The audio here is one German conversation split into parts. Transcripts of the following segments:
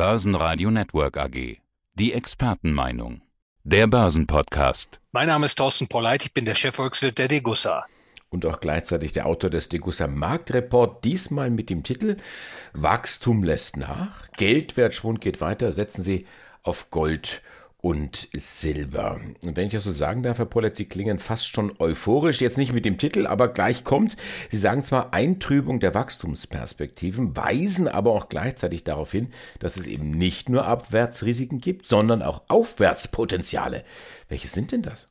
Börsenradio Network AG. Die Expertenmeinung. Der Börsenpodcast. Mein Name ist Thorsten Polleit, ich bin der Chefvolkswirt der Degussa. Und auch gleichzeitig der Autor des Degussa Marktreport, diesmal mit dem Titel Wachstum lässt nach, Geldwertschwund geht weiter, setzen Sie auf Gold und Silber. Und wenn ich das so sagen darf, Herr Pollett, Sie klingen fast schon euphorisch, jetzt nicht mit dem Titel, aber gleich kommt. Sie sagen zwar Eintrübung der Wachstumsperspektiven, weisen aber auch gleichzeitig darauf hin, dass es eben nicht nur Abwärtsrisiken gibt, sondern auch Aufwärtspotenziale. Welche sind denn das?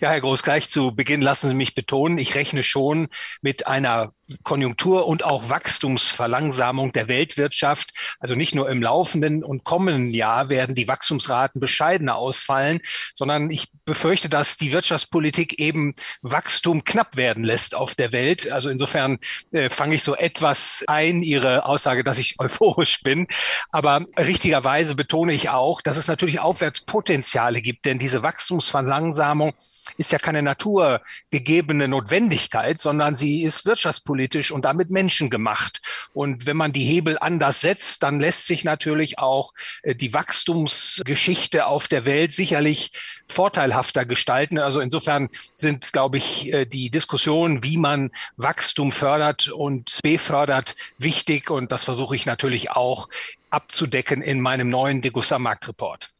Ja, Herr Groß, gleich zu Beginn lassen Sie mich betonen, ich rechne schon mit einer Konjunktur- und auch Wachstumsverlangsamung der Weltwirtschaft. Also nicht nur im laufenden und kommenden Jahr werden die Wachstumsraten bescheidener ausfallen, sondern ich befürchte, dass die Wirtschaftspolitik eben Wachstum knapp werden lässt auf der Welt. Also insofern äh, fange ich so etwas ein, Ihre Aussage, dass ich euphorisch bin. Aber richtigerweise betone ich auch, dass es natürlich Aufwärtspotenziale gibt, denn diese Wachstumsverlangsamung ist ja keine naturgegebene Notwendigkeit, sondern sie ist wirtschaftspolitisch politisch und damit menschengemacht. Und wenn man die Hebel anders setzt, dann lässt sich natürlich auch äh, die Wachstumsgeschichte auf der Welt sicherlich vorteilhafter gestalten. Also insofern sind, glaube ich, äh, die Diskussionen, wie man Wachstum fördert und befördert, wichtig. Und das versuche ich natürlich auch abzudecken in meinem neuen Degussa Marktreport.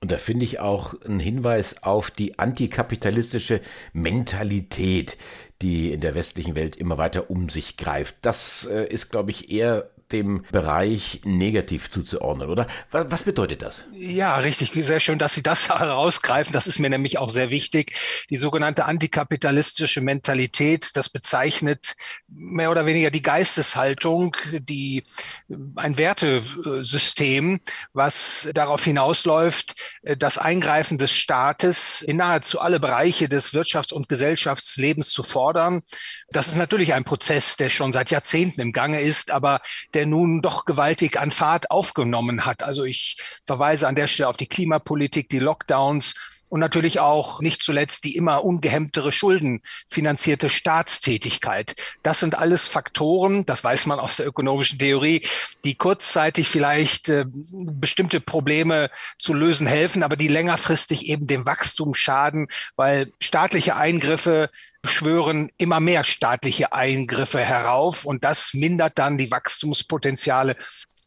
Und da finde ich auch einen Hinweis auf die antikapitalistische Mentalität, die in der westlichen Welt immer weiter um sich greift. Das äh, ist, glaube ich, eher dem Bereich negativ zuzuordnen, oder? Was bedeutet das? Ja, richtig. Sehr schön, dass Sie das herausgreifen. Das ist mir nämlich auch sehr wichtig. Die sogenannte antikapitalistische Mentalität, das bezeichnet mehr oder weniger die Geisteshaltung, die ein Wertesystem, was darauf hinausläuft, das Eingreifen des Staates in nahezu alle Bereiche des Wirtschafts- und Gesellschaftslebens zu fordern. Das ist natürlich ein Prozess, der schon seit Jahrzehnten im Gange ist, aber der nun doch gewaltig an Fahrt aufgenommen hat. Also ich verweise an der Stelle auf die Klimapolitik, die Lockdowns und natürlich auch nicht zuletzt die immer ungehemmtere schuldenfinanzierte Staatstätigkeit. Das sind alles Faktoren, das weiß man aus der ökonomischen Theorie, die kurzzeitig vielleicht äh, bestimmte Probleme zu lösen helfen, aber die längerfristig eben dem Wachstum schaden, weil staatliche Eingriffe beschwören immer mehr staatliche Eingriffe herauf und das mindert dann die Wachstumspotenziale.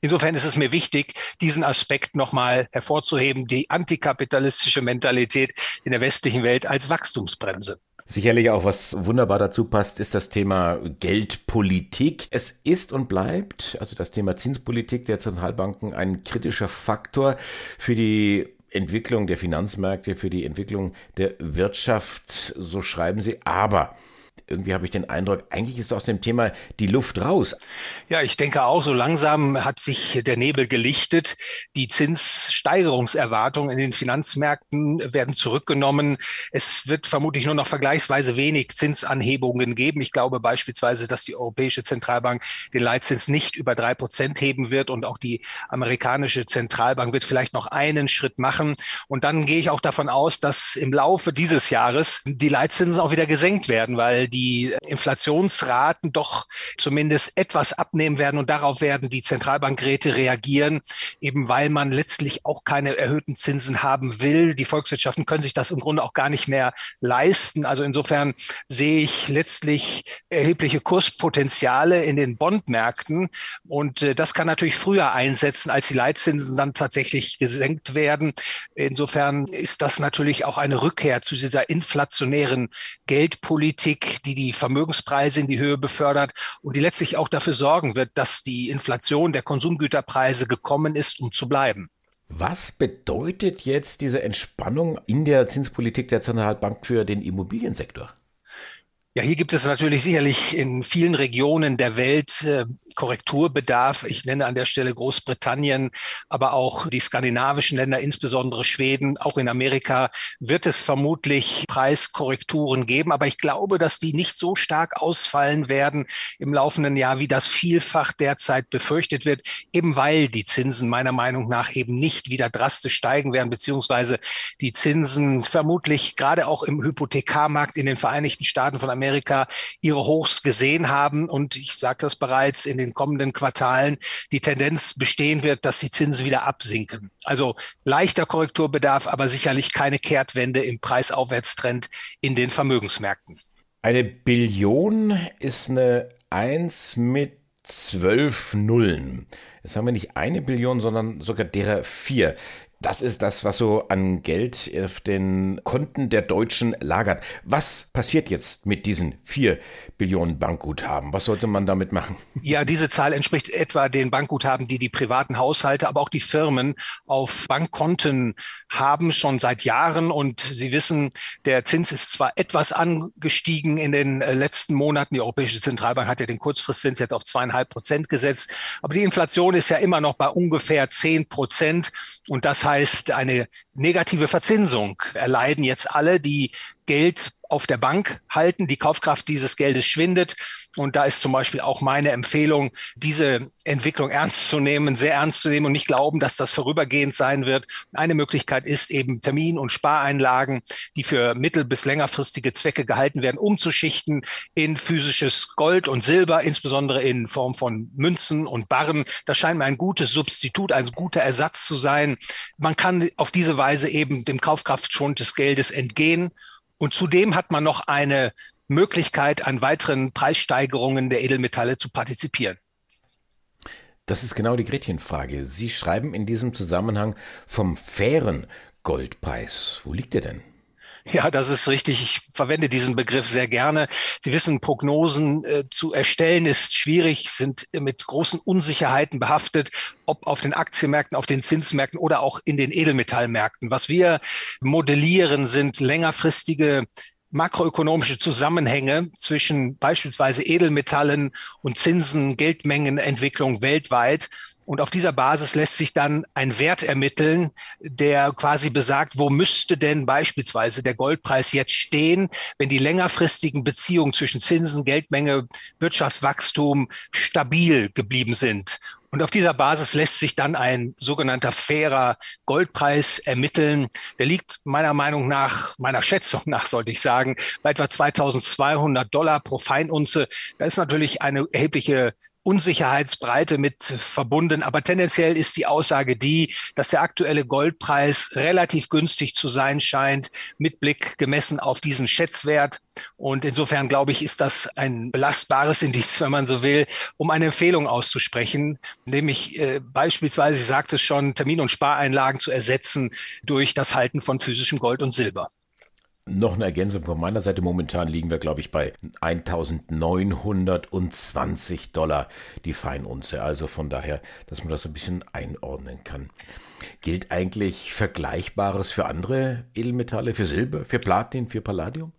Insofern ist es mir wichtig, diesen Aspekt nochmal hervorzuheben, die antikapitalistische Mentalität in der westlichen Welt als Wachstumsbremse. Sicherlich auch, was wunderbar dazu passt, ist das Thema Geldpolitik. Es ist und bleibt, also das Thema Zinspolitik der Zentralbanken, ein kritischer Faktor für die Entwicklung der Finanzmärkte, für die Entwicklung der Wirtschaft, so schreiben sie. Aber irgendwie habe ich den Eindruck, eigentlich ist aus dem Thema die Luft raus. Ja, ich denke auch, so langsam hat sich der Nebel gelichtet. Die Zinssteigerungserwartungen in den Finanzmärkten werden zurückgenommen. Es wird vermutlich nur noch vergleichsweise wenig Zinsanhebungen geben. Ich glaube beispielsweise, dass die Europäische Zentralbank den Leitzins nicht über drei Prozent heben wird und auch die amerikanische Zentralbank wird vielleicht noch einen Schritt machen. Und dann gehe ich auch davon aus, dass im Laufe dieses Jahres die Leitzinsen auch wieder gesenkt werden, weil die Inflationsraten doch zumindest etwas abnehmen werden und darauf werden die Zentralbankräte reagieren, eben weil man letztlich auch keine erhöhten Zinsen haben will. Die Volkswirtschaften können sich das im Grunde auch gar nicht mehr leisten. Also insofern sehe ich letztlich erhebliche Kurspotenziale in den Bondmärkten und äh, das kann natürlich früher einsetzen, als die Leitzinsen dann tatsächlich gesenkt werden. Insofern ist das natürlich auch eine Rückkehr zu dieser inflationären Geldpolitik, die die Vermögenspreise in die Höhe befördert und die letztlich auch dafür sorgen wird, dass die Inflation der Konsumgüterpreise gekommen ist, um zu bleiben. Was bedeutet jetzt diese Entspannung in der Zinspolitik der Zentralbank für den Immobiliensektor? Ja, hier gibt es natürlich sicherlich in vielen Regionen der Welt äh, Korrekturbedarf. Ich nenne an der Stelle Großbritannien, aber auch die skandinavischen Länder, insbesondere Schweden. Auch in Amerika wird es vermutlich Preiskorrekturen geben. Aber ich glaube, dass die nicht so stark ausfallen werden im laufenden Jahr, wie das vielfach derzeit befürchtet wird, eben weil die Zinsen meiner Meinung nach eben nicht wieder drastisch steigen werden, beziehungsweise die Zinsen vermutlich gerade auch im Hypothekarmarkt in den Vereinigten Staaten von Amerika ihre Hochs gesehen haben. Und ich sagte das bereits, in den kommenden Quartalen die Tendenz bestehen wird, dass die Zinsen wieder absinken. Also leichter Korrekturbedarf, aber sicherlich keine Kehrtwende im Preisaufwärtstrend in den Vermögensmärkten. Eine Billion ist eine Eins mit zwölf Nullen. Jetzt haben wir nicht eine Billion, sondern sogar derer vier. Das ist das, was so an Geld auf den Konten der Deutschen lagert. Was passiert jetzt mit diesen vier Billionen Bankguthaben? Was sollte man damit machen? Ja, diese Zahl entspricht etwa den Bankguthaben, die die privaten Haushalte, aber auch die Firmen auf Bankkonten haben schon seit Jahren. Und Sie wissen, der Zins ist zwar etwas angestiegen in den äh, letzten Monaten. Die Europäische Zentralbank hat ja den Kurzfristzins jetzt auf zweieinhalb Prozent gesetzt. Aber die Inflation ist ja immer noch bei ungefähr zehn Prozent. Und das heißt, eine negative Verzinsung. Erleiden jetzt alle, die Geld auf der Bank halten. Die Kaufkraft dieses Geldes schwindet. Und da ist zum Beispiel auch meine Empfehlung, diese Entwicklung ernst zu nehmen, sehr ernst zu nehmen und nicht glauben, dass das vorübergehend sein wird. Eine Möglichkeit ist eben Termin- und Spareinlagen, die für mittel- bis längerfristige Zwecke gehalten werden, umzuschichten in physisches Gold und Silber, insbesondere in Form von Münzen und Barren. Das scheint mir ein gutes Substitut, ein guter Ersatz zu sein. Man kann auf diese Weise eben dem Kaufkraftschwund des Geldes entgehen und zudem hat man noch eine Möglichkeit, an weiteren Preissteigerungen der Edelmetalle zu partizipieren. Das ist genau die Gretchenfrage. Sie schreiben in diesem Zusammenhang vom fairen Goldpreis. Wo liegt er denn? Ja, das ist richtig. Ich verwende diesen Begriff sehr gerne. Sie wissen, Prognosen äh, zu erstellen ist schwierig, sind mit großen Unsicherheiten behaftet, ob auf den Aktienmärkten, auf den Zinsmärkten oder auch in den Edelmetallmärkten. Was wir modellieren, sind längerfristige makroökonomische Zusammenhänge zwischen beispielsweise Edelmetallen und Zinsen, Geldmengenentwicklung weltweit. Und auf dieser Basis lässt sich dann ein Wert ermitteln, der quasi besagt, wo müsste denn beispielsweise der Goldpreis jetzt stehen, wenn die längerfristigen Beziehungen zwischen Zinsen, Geldmenge, Wirtschaftswachstum stabil geblieben sind. Und auf dieser Basis lässt sich dann ein sogenannter fairer Goldpreis ermitteln. Der liegt meiner Meinung nach, meiner Schätzung nach, sollte ich sagen, bei etwa 2200 Dollar pro Feinunze. Da ist natürlich eine erhebliche Unsicherheitsbreite mit verbunden. Aber tendenziell ist die Aussage die, dass der aktuelle Goldpreis relativ günstig zu sein scheint, mit Blick gemessen auf diesen Schätzwert. Und insofern glaube ich, ist das ein belastbares Indiz, wenn man so will, um eine Empfehlung auszusprechen, nämlich äh, beispielsweise, ich sagte es schon, Termin- und Spareinlagen zu ersetzen durch das Halten von physischem Gold und Silber. Noch eine Ergänzung von meiner Seite. Momentan liegen wir, glaube ich, bei 1920 Dollar die Feinunze. Also von daher, dass man das so ein bisschen einordnen kann. Gilt eigentlich Vergleichbares für andere Edelmetalle, für Silber, für Platin, für Palladium?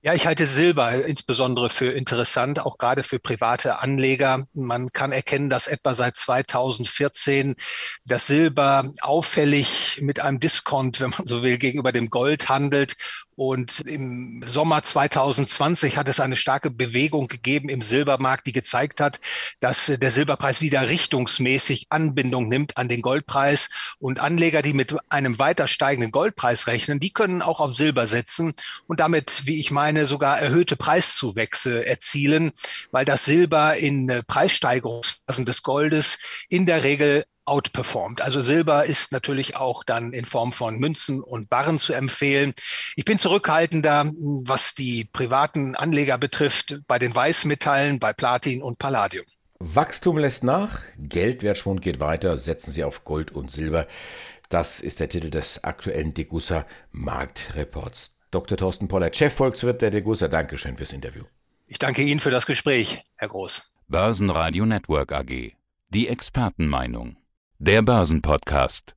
Ja, ich halte Silber insbesondere für interessant, auch gerade für private Anleger. Man kann erkennen, dass etwa seit 2014 das Silber auffällig mit einem Diskont, wenn man so will, gegenüber dem Gold handelt und im Sommer 2020 hat es eine starke Bewegung gegeben im Silbermarkt, die gezeigt hat, dass der Silberpreis wieder richtungsmäßig Anbindung nimmt an den Goldpreis. Und Anleger, die mit einem weiter steigenden Goldpreis rechnen, die können auch auf Silber setzen und damit, wie ich meine, sogar erhöhte Preiszuwächse erzielen, weil das Silber in Preissteigerungsphasen des Goldes in der Regel outperformt. Also Silber ist natürlich auch dann in Form von Münzen und Barren zu empfehlen. Ich bin zurückhaltender, was die privaten Anleger betrifft, bei den Weißmetallen, bei Platin und Palladium. Wachstum lässt nach, Geldwertschwund geht weiter, setzen Sie auf Gold und Silber. Das ist der Titel des aktuellen Degussa Marktreports. Dr. Thorsten Poller, Chefvolkswirt der Degussa, Dankeschön fürs Interview. Ich danke Ihnen für das Gespräch, Herr Groß. Börsenradio Network AG. Die Expertenmeinung. Der Börsenpodcast.